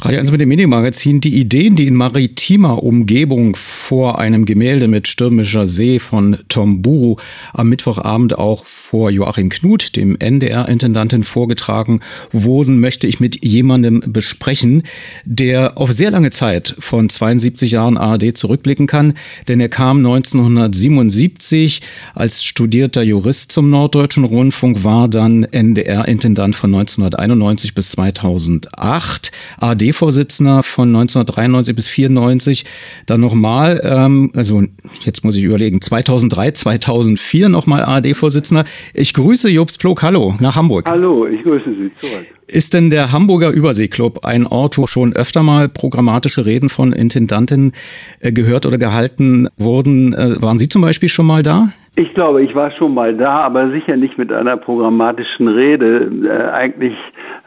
Radio 1 mit dem Medienmagazin. Die Ideen, die in maritimer Umgebung vor einem Gemälde mit stürmischer See von Tom Buru am Mittwochabend auch vor Joachim Knut, dem NDR-Intendanten, vorgetragen wurden, möchte ich mit jemandem besprechen, der auf sehr lange Zeit von 72 Jahren ARD zurückblicken kann, denn er kam 1977 als studierter Jurist zum Norddeutschen Rundfunk, war dann NDR-Intendant von 1991 bis 2008. ARD ARD-Vorsitzender von 1993 bis 94, dann nochmal, ähm, also jetzt muss ich überlegen, 2003, 2004 nochmal ARD-Vorsitzender. Ich grüße Jobst Plog, hallo, nach Hamburg. Hallo, ich grüße Sie zurück. Ist denn der Hamburger Überseeklub ein Ort, wo schon öfter mal programmatische Reden von Intendanten äh, gehört oder gehalten wurden? Äh, waren Sie zum Beispiel schon mal da? Ich glaube, ich war schon mal da, aber sicher nicht mit einer programmatischen Rede. Äh, eigentlich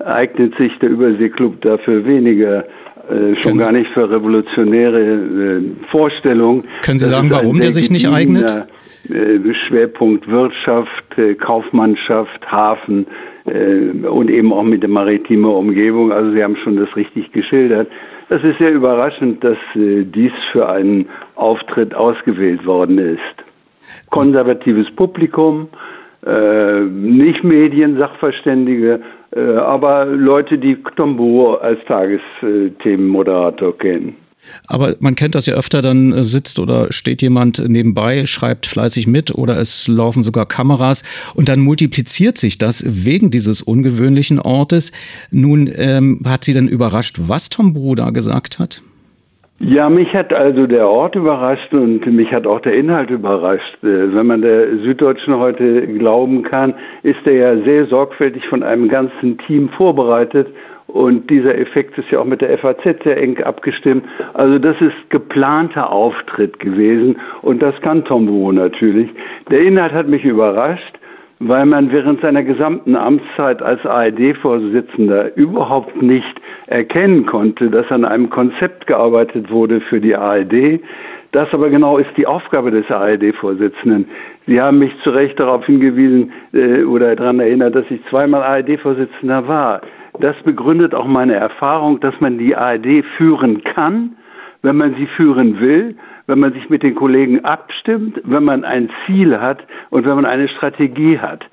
eignet sich der Überseeklub dafür weniger. Äh, schon gar nicht für revolutionäre äh, Vorstellungen. Können Sie sagen, warum der sich nicht eignet? Äh, Schwerpunkt Wirtschaft, äh, Kaufmannschaft, Hafen äh, und eben auch mit der maritimen Umgebung. Also Sie haben schon das richtig geschildert. Es ist sehr überraschend, dass dies für einen Auftritt ausgewählt worden ist konservatives Publikum, nicht Medien, Sachverständige, aber Leute, die Tombo als Tagesthemenmoderator kennen. Aber man kennt das ja öfter, dann äh, sitzt oder steht jemand nebenbei, schreibt fleißig mit oder es laufen sogar Kameras und dann multipliziert sich das wegen dieses ungewöhnlichen Ortes. Nun ähm, hat sie dann überrascht, was Tom Bruder gesagt hat? Ja, mich hat also der Ort überrascht und mich hat auch der Inhalt überrascht. Äh, wenn man der Süddeutschen heute glauben kann, ist er ja sehr sorgfältig von einem ganzen Team vorbereitet und dieser Effekt ist ja auch mit der FAZ sehr eng abgestimmt. Also das ist geplanter Auftritt gewesen und das kann Tombo natürlich. Der Inhalt hat mich überrascht weil man während seiner gesamten Amtszeit als ARD-Vorsitzender überhaupt nicht erkennen konnte, dass an einem Konzept gearbeitet wurde für die ARD. Das aber genau ist die Aufgabe des ARD-Vorsitzenden. Sie haben mich zu Recht darauf hingewiesen äh, oder daran erinnert, dass ich zweimal ARD-Vorsitzender war. Das begründet auch meine Erfahrung, dass man die ARD führen kann, wenn man sie führen will wenn man sich mit den Kollegen abstimmt, wenn man ein Ziel hat und wenn man eine Strategie hat.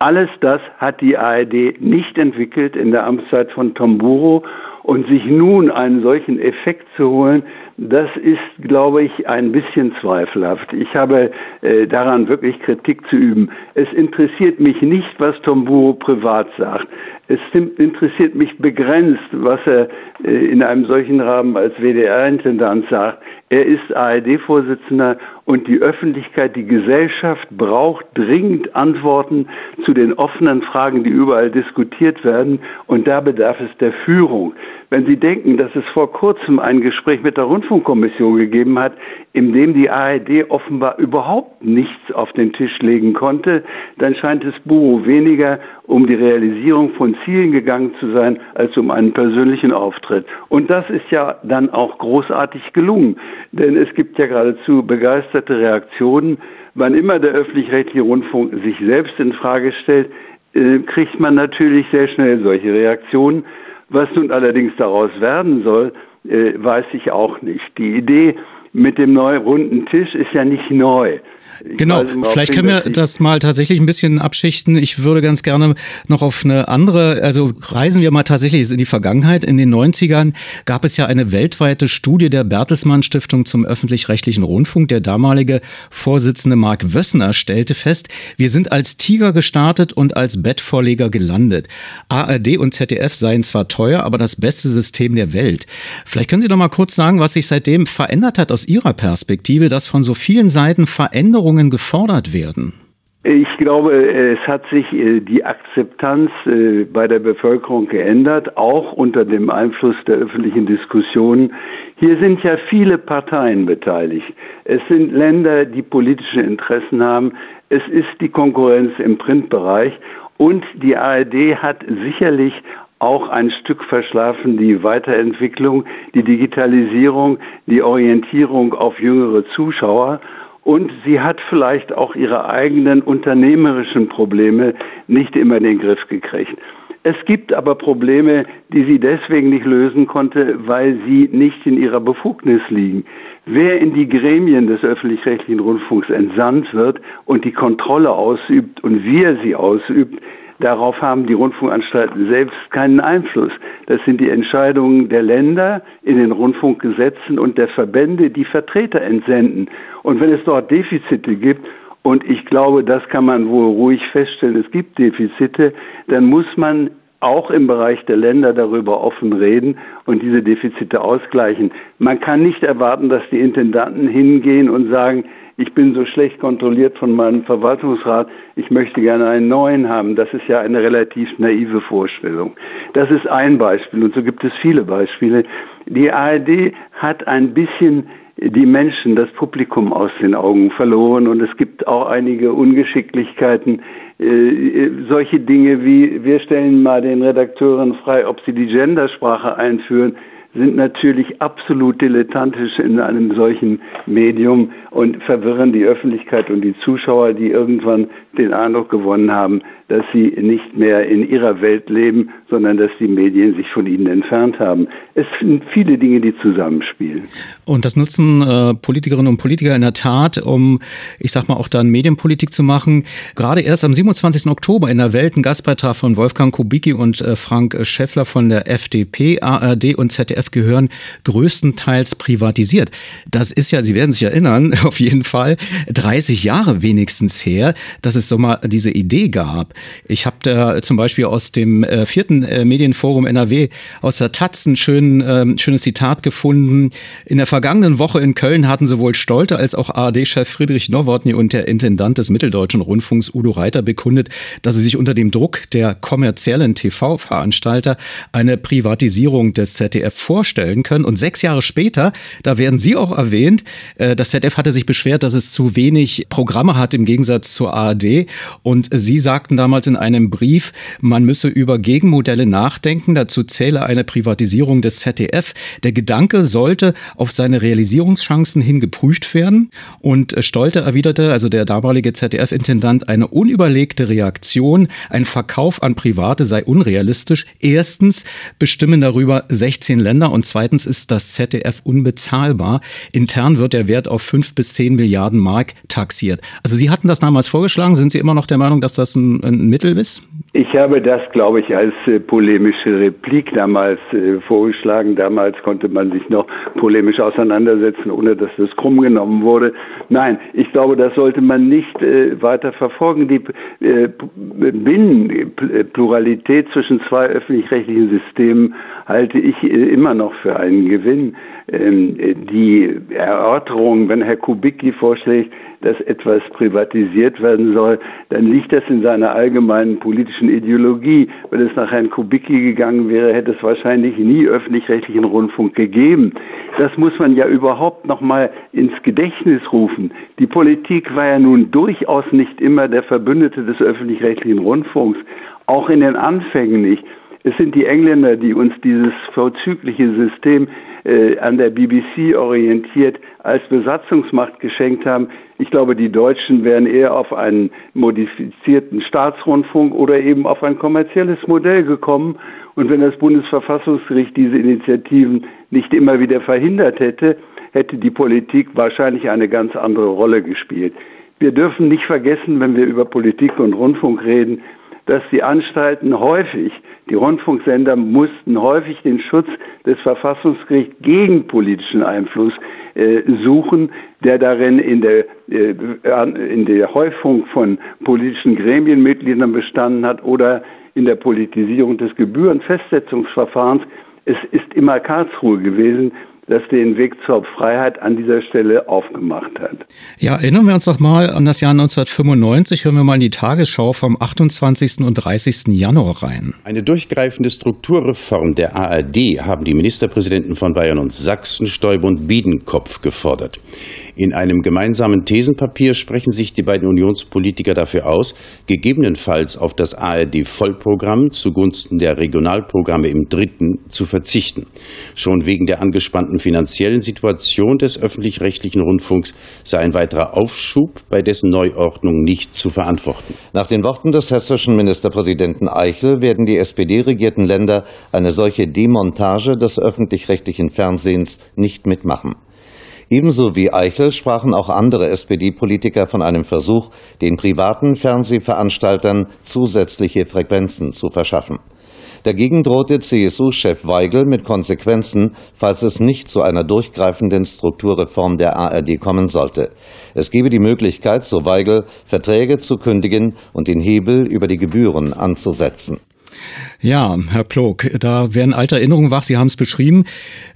Alles das hat die ARD nicht entwickelt in der Amtszeit von Tomburo und sich nun einen solchen Effekt zu holen, das ist, glaube ich, ein bisschen zweifelhaft. Ich habe äh, daran wirklich Kritik zu üben. Es interessiert mich nicht, was Tomburo privat sagt. Es interessiert mich begrenzt, was er äh, in einem solchen Rahmen als WDR-Intendant sagt. Er ist ARD-Vorsitzender und die Öffentlichkeit, die Gesellschaft braucht dringend Antworten zu den offenen Fragen, die überall diskutiert werden. Und da bedarf es der Führung. Wenn Sie denken, dass es vor kurzem ein Gespräch mit der Rundfunkkommission gegeben hat, in dem die ARD offenbar überhaupt nichts auf den Tisch legen konnte, dann scheint es Buro weniger um die Realisierung von Zielen gegangen zu sein, als um einen persönlichen Auftritt. Und das ist ja dann auch großartig gelungen, denn es gibt ja geradezu begeisterte Reaktionen. Wann immer der öffentlich-rechtliche Rundfunk sich selbst in Frage stellt, äh, kriegt man natürlich sehr schnell solche Reaktionen. Was nun allerdings daraus werden soll, äh, weiß ich auch nicht. Die Idee, mit dem neuen runden Tisch ist ja nicht neu. Ich genau, vielleicht können wir das mal tatsächlich ein bisschen abschichten. Ich würde ganz gerne noch auf eine andere, also reisen wir mal tatsächlich in die Vergangenheit. In den 90ern gab es ja eine weltweite Studie der Bertelsmann Stiftung zum öffentlich-rechtlichen Rundfunk. Der damalige Vorsitzende Mark Wössner stellte fest, wir sind als Tiger gestartet und als Bettvorleger gelandet. ARD und ZDF seien zwar teuer, aber das beste System der Welt. Vielleicht können Sie doch mal kurz sagen, was sich seitdem verändert hat aus Ihrer Perspektive, dass von so vielen Seiten Veränderungen gefordert werden? Ich glaube, es hat sich äh, die Akzeptanz äh, bei der Bevölkerung geändert, auch unter dem Einfluss der öffentlichen Diskussion. Hier sind ja viele Parteien beteiligt. Es sind Länder, die politische Interessen haben. Es ist die Konkurrenz im Printbereich. Und die ARD hat sicherlich auch ein Stück verschlafen die Weiterentwicklung, die Digitalisierung, die Orientierung auf jüngere Zuschauer. Und sie hat vielleicht auch ihre eigenen unternehmerischen Probleme nicht immer in den Griff gekriegt. Es gibt aber Probleme, die sie deswegen nicht lösen konnte, weil sie nicht in ihrer Befugnis liegen. Wer in die Gremien des öffentlich-rechtlichen Rundfunks entsandt wird und die Kontrolle ausübt und wie er sie ausübt, Darauf haben die Rundfunkanstalten selbst keinen Einfluss. Das sind die Entscheidungen der Länder in den Rundfunkgesetzen und der Verbände, die Vertreter entsenden. Und wenn es dort Defizite gibt, und ich glaube, das kann man wohl ruhig feststellen, es gibt Defizite, dann muss man auch im Bereich der Länder darüber offen reden und diese Defizite ausgleichen. Man kann nicht erwarten, dass die Intendanten hingehen und sagen, ich bin so schlecht kontrolliert von meinem Verwaltungsrat, ich möchte gerne einen neuen haben. Das ist ja eine relativ naive Vorstellung. Das ist ein Beispiel und so gibt es viele Beispiele. Die ARD hat ein bisschen die Menschen, das Publikum aus den Augen verloren. Und es gibt auch einige Ungeschicklichkeiten, äh, solche Dinge wie wir stellen mal den Redakteuren frei, ob sie die Gendersprache einführen sind natürlich absolut dilettantisch in einem solchen Medium und verwirren die Öffentlichkeit und die Zuschauer, die irgendwann den Eindruck gewonnen haben, dass sie nicht mehr in ihrer Welt leben, sondern dass die Medien sich von ihnen entfernt haben. Es sind viele Dinge, die zusammenspielen. Und das nutzen äh, Politikerinnen und Politiker in der Tat, um, ich sag mal, auch dann Medienpolitik zu machen. Gerade erst am 27. Oktober in der Welt ein Gastbeitrag von Wolfgang Kubicki und äh, Frank Schäffler von der FDP, ARD und ZDF gehören größtenteils privatisiert. Das ist ja, Sie werden sich erinnern, auf jeden Fall 30 Jahre wenigstens her, dass es so mal diese Idee gab. Ich habe da zum Beispiel aus dem äh, vierten äh, Medienforum NRW aus der Taz ein schön, äh, schönes Zitat gefunden. In der vergangenen Woche in Köln hatten sowohl Stolte als auch ARD-Chef Friedrich Nowotny und der Intendant des Mitteldeutschen Rundfunks Udo Reiter bekundet, dass sie sich unter dem Druck der kommerziellen TV-Veranstalter eine Privatisierung des ZDF vorstellen können. Und sechs Jahre später, da werden Sie auch erwähnt, äh, das ZDF hatte sich beschwert, dass es zu wenig Programme hat im Gegensatz zur ARD. Und Sie sagten damals, damals in einem Brief, man müsse über Gegenmodelle nachdenken. Dazu zähle eine Privatisierung des ZDF. Der Gedanke sollte auf seine Realisierungschancen hin geprüft werden. Und Stolte erwiderte, also der damalige ZDF-Intendant, eine unüberlegte Reaktion, ein Verkauf an Private sei unrealistisch. Erstens bestimmen darüber 16 Länder und zweitens ist das ZDF unbezahlbar. Intern wird der Wert auf 5 bis 10 Milliarden Mark taxiert. Also Sie hatten das damals vorgeschlagen. Sind Sie immer noch der Meinung, dass das ein, ein Mittel ist? Ich habe das, glaube ich, als äh, polemische Replik damals äh, vorgeschlagen. Damals konnte man sich noch polemisch auseinandersetzen, ohne dass das krumm genommen wurde. Nein, ich glaube, das sollte man nicht äh, weiter verfolgen. Die äh, Binnenpluralität zwischen zwei öffentlich-rechtlichen Systemen halte ich äh, immer noch für einen Gewinn. Ähm, die Erörterung, wenn Herr Kubicki vorschlägt, dass etwas privatisiert werden soll, dann liegt das in seiner allgemeinen politischen Ideologie. Wenn es nach Herrn Kubicki gegangen wäre, hätte es wahrscheinlich nie öffentlich-rechtlichen Rundfunk gegeben. Das muss man ja überhaupt noch mal ins Gedächtnis rufen. Die Politik war ja nun durchaus nicht immer der Verbündete des öffentlich-rechtlichen Rundfunks, auch in den Anfängen nicht. Es sind die Engländer, die uns dieses vorzügliche System äh, an der BBC orientiert als Besatzungsmacht geschenkt haben. Ich glaube, die Deutschen wären eher auf einen modifizierten Staatsrundfunk oder eben auf ein kommerzielles Modell gekommen. Und wenn das Bundesverfassungsgericht diese Initiativen nicht immer wieder verhindert hätte, hätte die Politik wahrscheinlich eine ganz andere Rolle gespielt. Wir dürfen nicht vergessen, wenn wir über Politik und Rundfunk reden, dass die Anstalten häufig, die Rundfunksender mussten häufig den Schutz des Verfassungsgerichts gegen politischen Einfluss äh, suchen, der darin in der, äh, in der Häufung von politischen Gremienmitgliedern bestanden hat oder in der Politisierung des Gebührenfestsetzungsverfahrens. Es ist immer Karlsruhe gewesen, das den Weg zur Freiheit an dieser Stelle aufgemacht hat. Ja, erinnern wir uns doch mal an das Jahr 1995. Hören wir mal in die Tagesschau vom 28. und 30. Januar rein. Eine durchgreifende Strukturreform der ARD haben die Ministerpräsidenten von Bayern und Sachsen, Stoiber und Biedenkopf gefordert. In einem gemeinsamen Thesenpapier sprechen sich die beiden Unionspolitiker dafür aus, gegebenenfalls auf das ARD-Vollprogramm zugunsten der Regionalprogramme im dritten zu verzichten. Schon wegen der angespannten angespannten finanziellen Situation des öffentlich-rechtlichen Rundfunks sei ein weiterer Aufschub bei dessen Neuordnung nicht zu verantworten. Nach den Worten des hessischen Ministerpräsidenten Eichel werden die SPD-regierten Länder eine solche Demontage des öffentlich-rechtlichen Fernsehens nicht mitmachen. Ebenso wie Eichel sprachen auch andere SPD-Politiker von einem Versuch, den privaten Fernsehveranstaltern zusätzliche Frequenzen zu verschaffen. Dagegen drohte CSU-Chef Weigel mit Konsequenzen, falls es nicht zu einer durchgreifenden Strukturreform der ARD kommen sollte. Es gebe die Möglichkeit, so Weigel, Verträge zu kündigen und den Hebel über die Gebühren anzusetzen. Ja, Herr Plog, da werden alte Erinnerungen wach. Sie haben es beschrieben.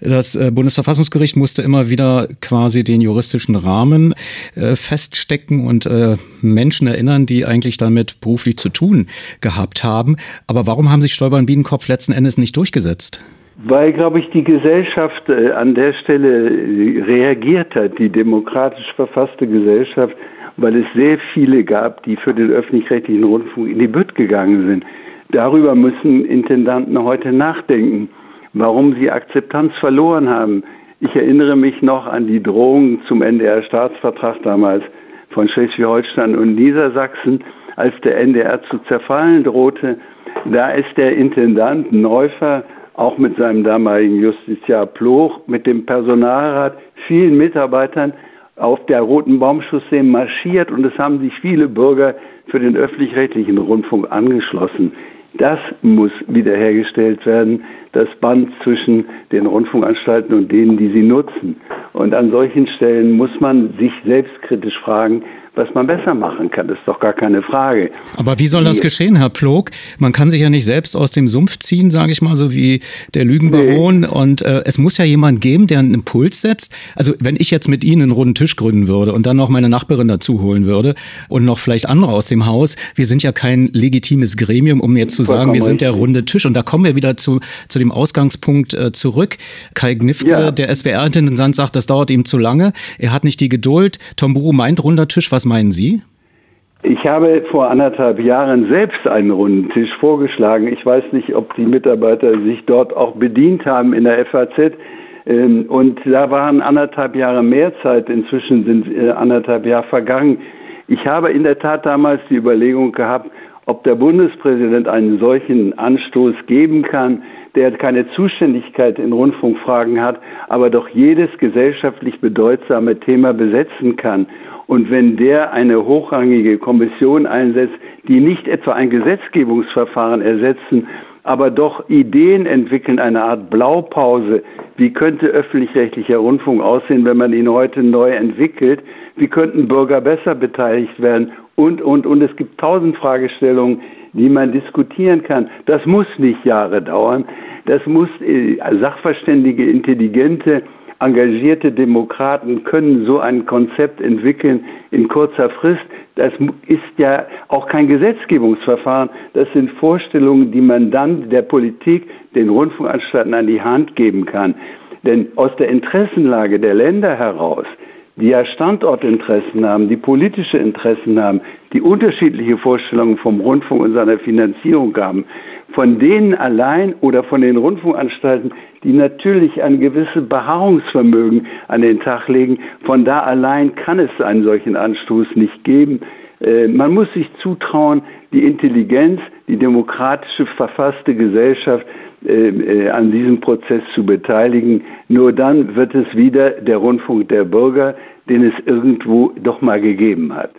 Das äh, Bundesverfassungsgericht musste immer wieder quasi den juristischen Rahmen äh, feststecken und äh, Menschen erinnern, die eigentlich damit beruflich zu tun gehabt haben. Aber warum haben sich Stoiber und Biedenkopf letzten Endes nicht durchgesetzt? Weil, glaube ich, die Gesellschaft an der Stelle reagiert hat, die demokratisch verfasste Gesellschaft, weil es sehr viele gab, die für den öffentlich-rechtlichen Rundfunk in die Bütt gegangen sind. Darüber müssen Intendanten heute nachdenken, warum sie Akzeptanz verloren haben. Ich erinnere mich noch an die Drohung zum NDR-Staatsvertrag damals von Schleswig-Holstein und Niedersachsen, als der NDR zu zerfallen drohte. Da ist der Intendant Neufer auch mit seinem damaligen Justiziar Ploch, mit dem Personalrat, vielen Mitarbeitern auf der Roten Baumchaussee marschiert und es haben sich viele Bürger für den öffentlich-rechtlichen Rundfunk angeschlossen. Das muss wiederhergestellt werden, das Band zwischen den Rundfunkanstalten und denen, die sie nutzen. Und an solchen Stellen muss man sich selbstkritisch fragen, was man besser machen kann. Das ist doch gar keine Frage. Aber wie soll das geschehen, Herr Plog? Man kann sich ja nicht selbst aus dem Sumpf ziehen, sage ich mal, so wie der Lügenbaron. Nee. Und äh, es muss ja jemand geben, der einen Impuls setzt. Also wenn ich jetzt mit Ihnen einen runden Tisch gründen würde und dann noch meine Nachbarin dazu holen würde und noch vielleicht andere aus dem Haus, wir sind ja kein legitimes Gremium, um jetzt zu sagen, wir sind der runde Tisch. Und da kommen wir wieder zu, zu dem Ausgangspunkt äh, zurück. Kai Gnifke, ja. der SWR-Intendant, sagt, das dauert ihm zu lange. Er hat nicht die Geduld. Tom Buru meint runder Tisch. Was was meinen Sie? Ich habe vor anderthalb Jahren selbst einen runden Tisch vorgeschlagen. Ich weiß nicht, ob die Mitarbeiter sich dort auch bedient haben in der FAZ. Ähm, und da waren anderthalb Jahre mehr Zeit. Inzwischen sind äh, anderthalb Jahre vergangen. Ich habe in der Tat damals die Überlegung gehabt, ob der Bundespräsident einen solchen Anstoß geben kann, der keine Zuständigkeit in Rundfunkfragen hat, aber doch jedes gesellschaftlich bedeutsame Thema besetzen kann. Und wenn der eine hochrangige Kommission einsetzt, die nicht etwa ein Gesetzgebungsverfahren ersetzen, aber doch Ideen entwickeln, eine Art Blaupause. Wie könnte öffentlich-rechtlicher Rundfunk aussehen, wenn man ihn heute neu entwickelt? Wie könnten Bürger besser beteiligt werden? Und, und, und es gibt tausend Fragestellungen, die man diskutieren kann. Das muss nicht Jahre dauern. Das muss äh, Sachverständige, intelligente engagierte Demokraten können so ein Konzept entwickeln in kurzer Frist. Das ist ja auch kein Gesetzgebungsverfahren. Das sind Vorstellungen, die man dann der Politik, den Rundfunkanstalten an die Hand geben kann. Denn aus der Interessenlage der Länder heraus, die ja Standortinteressen haben, die politische Interessen haben, die unterschiedliche Vorstellungen vom Rundfunk und seiner Finanzierung haben, von denen allein oder von den Rundfunkanstalten, die natürlich ein gewisses Beharrungsvermögen an den Tag legen, von da allein kann es einen solchen Anstoß nicht geben. Äh, man muss sich zutrauen, die Intelligenz, die demokratische verfasste Gesellschaft äh, äh, an diesem Prozess zu beteiligen. Nur dann wird es wieder der Rundfunk der Bürger, den es irgendwo doch mal gegeben hat.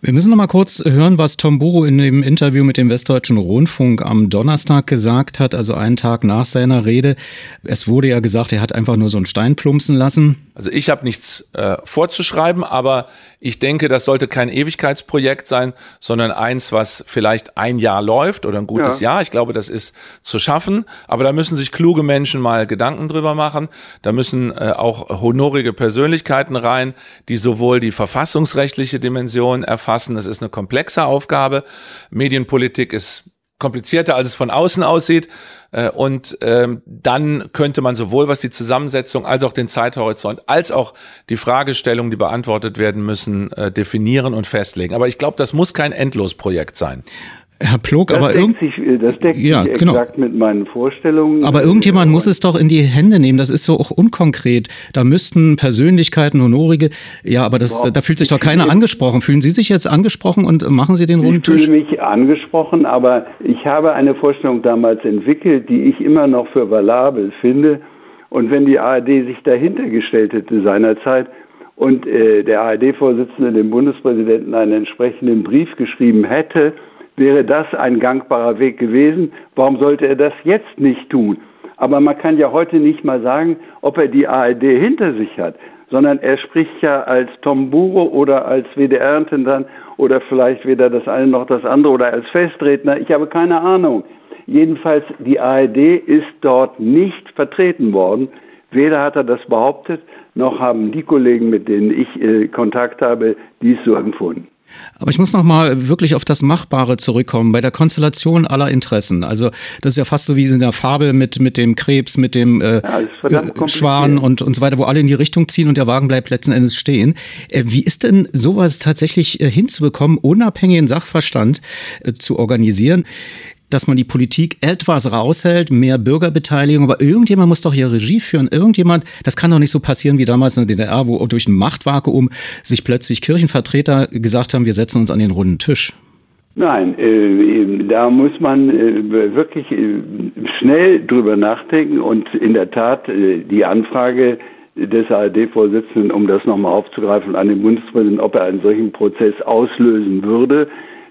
Wir müssen noch mal kurz hören, was Tom Buro in dem Interview mit dem Westdeutschen Rundfunk am Donnerstag gesagt hat, also einen Tag nach seiner Rede. Es wurde ja gesagt, er hat einfach nur so einen Stein plumpsen lassen. Also ich habe nichts äh, vorzuschreiben, aber ich denke, das sollte kein Ewigkeitsprojekt sein, sondern eins, was vielleicht ein Jahr läuft oder ein gutes ja. Jahr. Ich glaube, das ist zu schaffen. Aber da müssen sich kluge Menschen mal Gedanken drüber machen. Da müssen äh, auch honorige Persönlichkeiten rein, die sowohl die verfassungsrechtliche Dimension erfassen. Es ist eine komplexe Aufgabe. Medienpolitik ist komplizierter, als es von außen aussieht. Äh, und ähm, dann könnte man sowohl was die Zusammensetzung als auch den Zeithorizont als auch die Fragestellungen, die beantwortet werden müssen, äh, definieren und festlegen. Aber ich glaube, das muss kein Endlosprojekt sein. Herr Plog, aber sich, äh, das deckt ja, sich genau. exakt mit meinen Vorstellungen. Aber irgendjemand muss es doch in die Hände nehmen. Das ist so auch unkonkret. Da müssten Persönlichkeiten, Honorige, ja, aber das, Boah, da fühlt sich doch keiner angesprochen. Fühlen Sie sich jetzt angesprochen und machen Sie den runden Tisch? Ich fühle mich angesprochen, aber ich habe eine Vorstellung damals entwickelt, die ich immer noch für valabel finde. Und wenn die ARD sich dahinter gestellt hätte seinerzeit und äh, der ARD-Vorsitzende dem Bundespräsidenten einen entsprechenden Brief geschrieben hätte, wäre das ein gangbarer Weg gewesen. Warum sollte er das jetzt nicht tun? Aber man kann ja heute nicht mal sagen, ob er die ARD hinter sich hat, sondern er spricht ja als Tom Buro oder als WDR-Intendant oder vielleicht weder das eine noch das andere oder als Festredner. Ich habe keine Ahnung. Jedenfalls, die ARD ist dort nicht vertreten worden. Weder hat er das behauptet, noch haben die Kollegen, mit denen ich äh, Kontakt habe, dies so empfunden. Aber ich muss noch mal wirklich auf das Machbare zurückkommen, bei der Konstellation aller Interessen. Also das ist ja fast so wie in der Fabel mit, mit dem Krebs, mit dem äh, ja, Schwan und, und so weiter, wo alle in die Richtung ziehen und der Wagen bleibt letzten Endes stehen. Äh, wie ist denn sowas tatsächlich äh, hinzubekommen, unabhängigen Sachverstand äh, zu organisieren? Dass man die Politik etwas raushält, mehr Bürgerbeteiligung, aber irgendjemand muss doch hier Regie führen. Irgendjemand, das kann doch nicht so passieren wie damals in der DDR, wo durch ein Machtvakuum sich plötzlich Kirchenvertreter gesagt haben, wir setzen uns an den runden Tisch. Nein, äh, da muss man äh, wirklich äh, schnell drüber nachdenken und in der Tat äh, die Anfrage des ARD-Vorsitzenden, um das nochmal aufzugreifen, an den Bundespräsidenten, ob er einen solchen Prozess auslösen würde,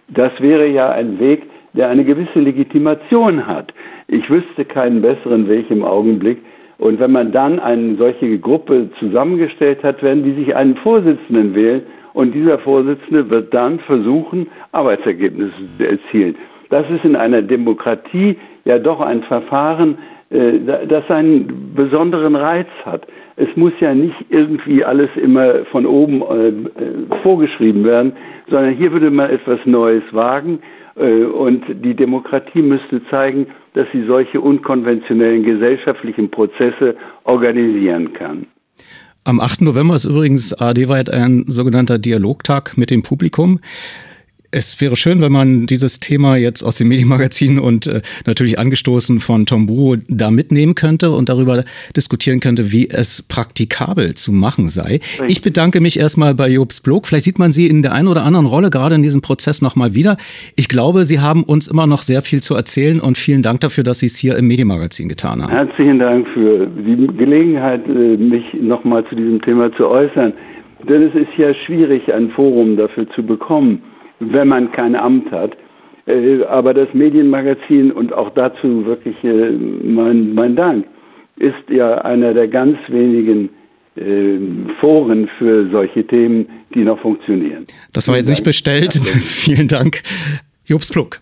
das wäre ja ein Weg, der eine gewisse Legitimation hat. Ich wüsste keinen besseren Weg im Augenblick. Und wenn man dann eine solche Gruppe zusammengestellt hat, werden die sich einen Vorsitzenden wählen und dieser Vorsitzende wird dann versuchen, Arbeitsergebnisse zu erzielen. Das ist in einer Demokratie ja doch ein Verfahren, äh, das einen besonderen Reiz hat. Es muss ja nicht irgendwie alles immer von oben äh, äh, vorgeschrieben werden, sondern hier würde man etwas Neues wagen und die Demokratie müsste zeigen, dass sie solche unkonventionellen gesellschaftlichen Prozesse organisieren kann. Am 8. November ist übrigens AD-weit ein sogenannter Dialogtag mit dem Publikum. Es wäre schön, wenn man dieses Thema jetzt aus dem Medienmagazin und äh, natürlich angestoßen von Tom Buro da mitnehmen könnte und darüber diskutieren könnte, wie es praktikabel zu machen sei. Ich bedanke mich erstmal bei Jobs Blog. Vielleicht sieht man Sie in der einen oder anderen Rolle gerade in diesem Prozess nochmal wieder. Ich glaube, Sie haben uns immer noch sehr viel zu erzählen und vielen Dank dafür, dass Sie es hier im Medienmagazin getan haben. Herzlichen Dank für die Gelegenheit, äh, mich nochmal zu diesem Thema zu äußern. Denn es ist ja schwierig, ein Forum dafür zu bekommen wenn man kein Amt hat. Äh, aber das Medienmagazin und auch dazu wirklich äh, mein, mein Dank ist ja einer der ganz wenigen äh, Foren für solche Themen, die noch funktionieren. Das war jetzt nicht bestellt. Vielen Dank. Jobs Pluck.